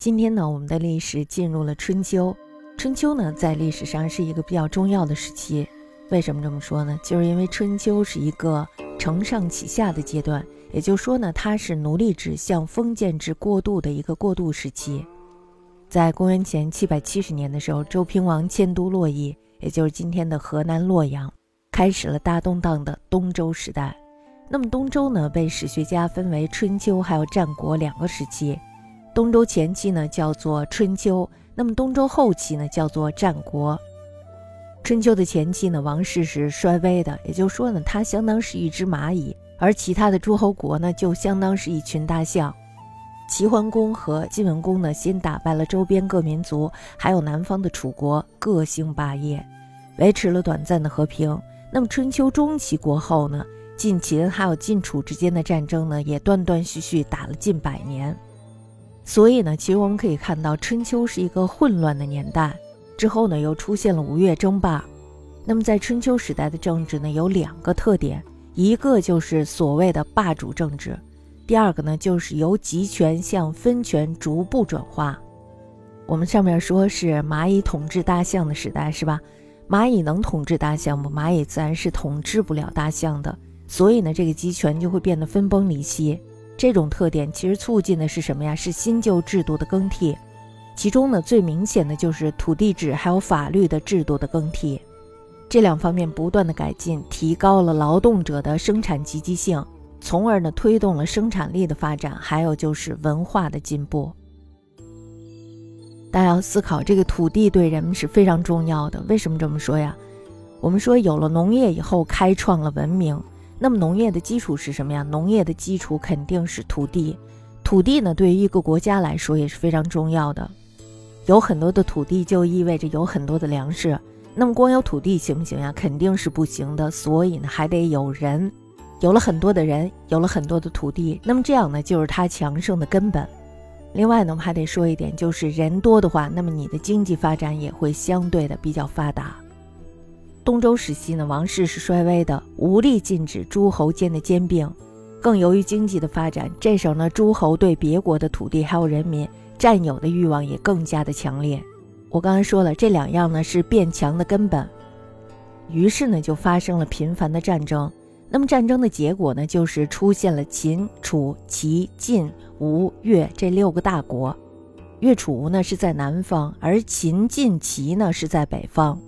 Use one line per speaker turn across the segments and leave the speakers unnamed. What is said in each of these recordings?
今天呢，我们的历史进入了春秋。春秋呢，在历史上是一个比较重要的时期。为什么这么说呢？就是因为春秋是一个承上启下的阶段，也就是说呢，它是奴隶制向封建制过渡的一个过渡时期。在公元前七百七十年的时候，周平王迁都洛邑，也就是今天的河南洛阳，开始了大动荡的东周时代。那么东周呢，被史学家分为春秋还有战国两个时期。东周前期呢叫做春秋，那么东周后期呢叫做战国。春秋的前期呢，王室是衰微的，也就是说呢，它相当是一只蚂蚁，而其他的诸侯国呢，就相当是一群大象。齐桓公和晋文公呢，先打败了周边各民族，还有南方的楚国，各兴霸业，维持了短暂的和平。那么春秋中期过后呢，晋秦还有晋楚之间的战争呢，也断断续续打了近百年。所以呢，其实我们可以看到，春秋是一个混乱的年代。之后呢，又出现了吴越争霸。那么在春秋时代的政治呢，有两个特点，一个就是所谓的霸主政治，第二个呢，就是由集权向分权逐步转化。我们上面说是蚂蚁统治大象的时代，是吧？蚂蚁能统治大象吗？蚂蚁自然是统治不了大象的。所以呢，这个集权就会变得分崩离析。这种特点其实促进的是什么呀？是新旧制度的更替，其中呢最明显的就是土地制还有法律的制度的更替，这两方面不断的改进，提高了劳动者的生产积极性，从而呢推动了生产力的发展，还有就是文化的进步。大家要思考，这个土地对人们是非常重要的。为什么这么说呀？我们说有了农业以后，开创了文明。那么农业的基础是什么呀？农业的基础肯定是土地，土地呢对于一个国家来说也是非常重要的。有很多的土地就意味着有很多的粮食。那么光有土地行不行呀？肯定是不行的。所以呢还得有人，有了很多的人，有了很多的土地，那么这样呢就是它强盛的根本。另外呢我们还得说一点，就是人多的话，那么你的经济发展也会相对的比较发达。东周时期呢，王室是衰微的，无力禁止诸侯间的兼并，更由于经济的发展，这时候呢，诸侯对别国的土地还有人民占有的欲望也更加的强烈。我刚才说了，这两样呢是变强的根本，于是呢就发生了频繁的战争。那么战争的结果呢，就是出现了秦、楚、齐、晋、吴、越这六个大国。越、楚、吴呢是在南方，而秦、晋、齐呢是在北方。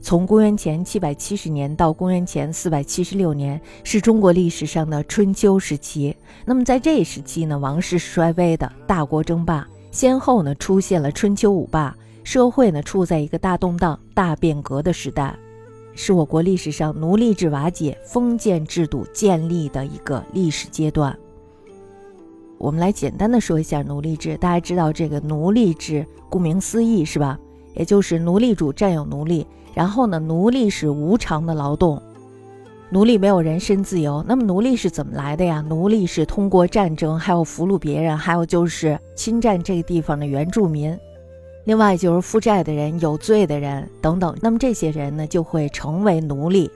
从公元前七百七十年到公元前四百七十六年，是中国历史上的春秋时期。那么在这一时期呢，王室衰微的，大国争霸，先后呢出现了春秋五霸，社会呢处在一个大动荡、大变革的时代，是我国历史上奴隶制瓦解、封建制度建立的一个历史阶段。我们来简单的说一下奴隶制，大家知道这个奴隶制，顾名思义是吧？也就是奴隶主占有奴隶。然后呢，奴隶是无偿的劳动，奴隶没有人身自由。那么奴隶是怎么来的呀？奴隶是通过战争，还有俘虏别人，还有就是侵占这个地方的原住民，另外就是负债的人、有罪的人等等。那么这些人呢，就会成为奴隶。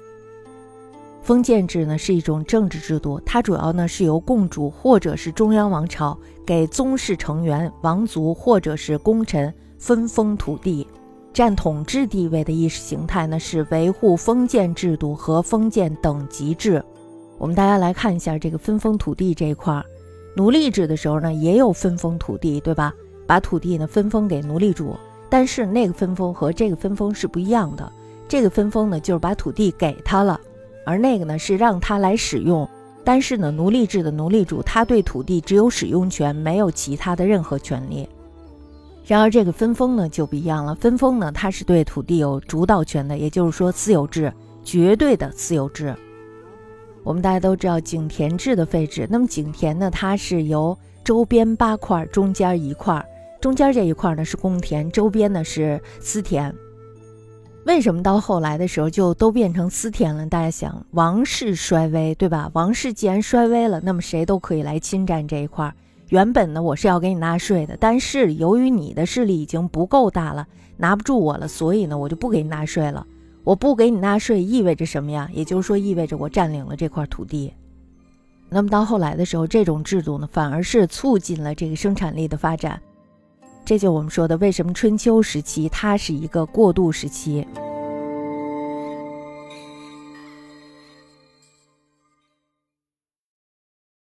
封建制呢是一种政治制度，它主要呢是由共主或者是中央王朝给宗室成员、王族或者是功臣分封土地。占统治地位的意识形态呢，是维护封建制度和封建等级制。我们大家来看一下这个分封土地这一块儿，奴隶制的时候呢，也有分封土地，对吧？把土地呢分封给奴隶主，但是那个分封和这个分封是不一样的。这个分封呢，就是把土地给他了，而那个呢是让他来使用。但是呢，奴隶制的奴隶主他对土地只有使用权，没有其他的任何权利。然而，这个分封呢就不一样了。分封呢，它是对土地有主导权的，也就是说私有制，绝对的私有制。我们大家都知道井田制的废止。那么井田呢，它是由周边八块中间一块，中间这一块呢是公田，周边呢是私田。为什么到后来的时候就都变成私田了？大家想，王室衰微，对吧？王室既然衰微了，那么谁都可以来侵占这一块。原本呢，我是要给你纳税的，但是由于你的势力已经不够大了，拿不住我了，所以呢，我就不给你纳税了。我不给你纳税意味着什么呀？也就是说，意味着我占领了这块土地。那么到后来的时候，这种制度呢，反而是促进了这个生产力的发展。这就我们说的，为什么春秋时期它是一个过渡时期。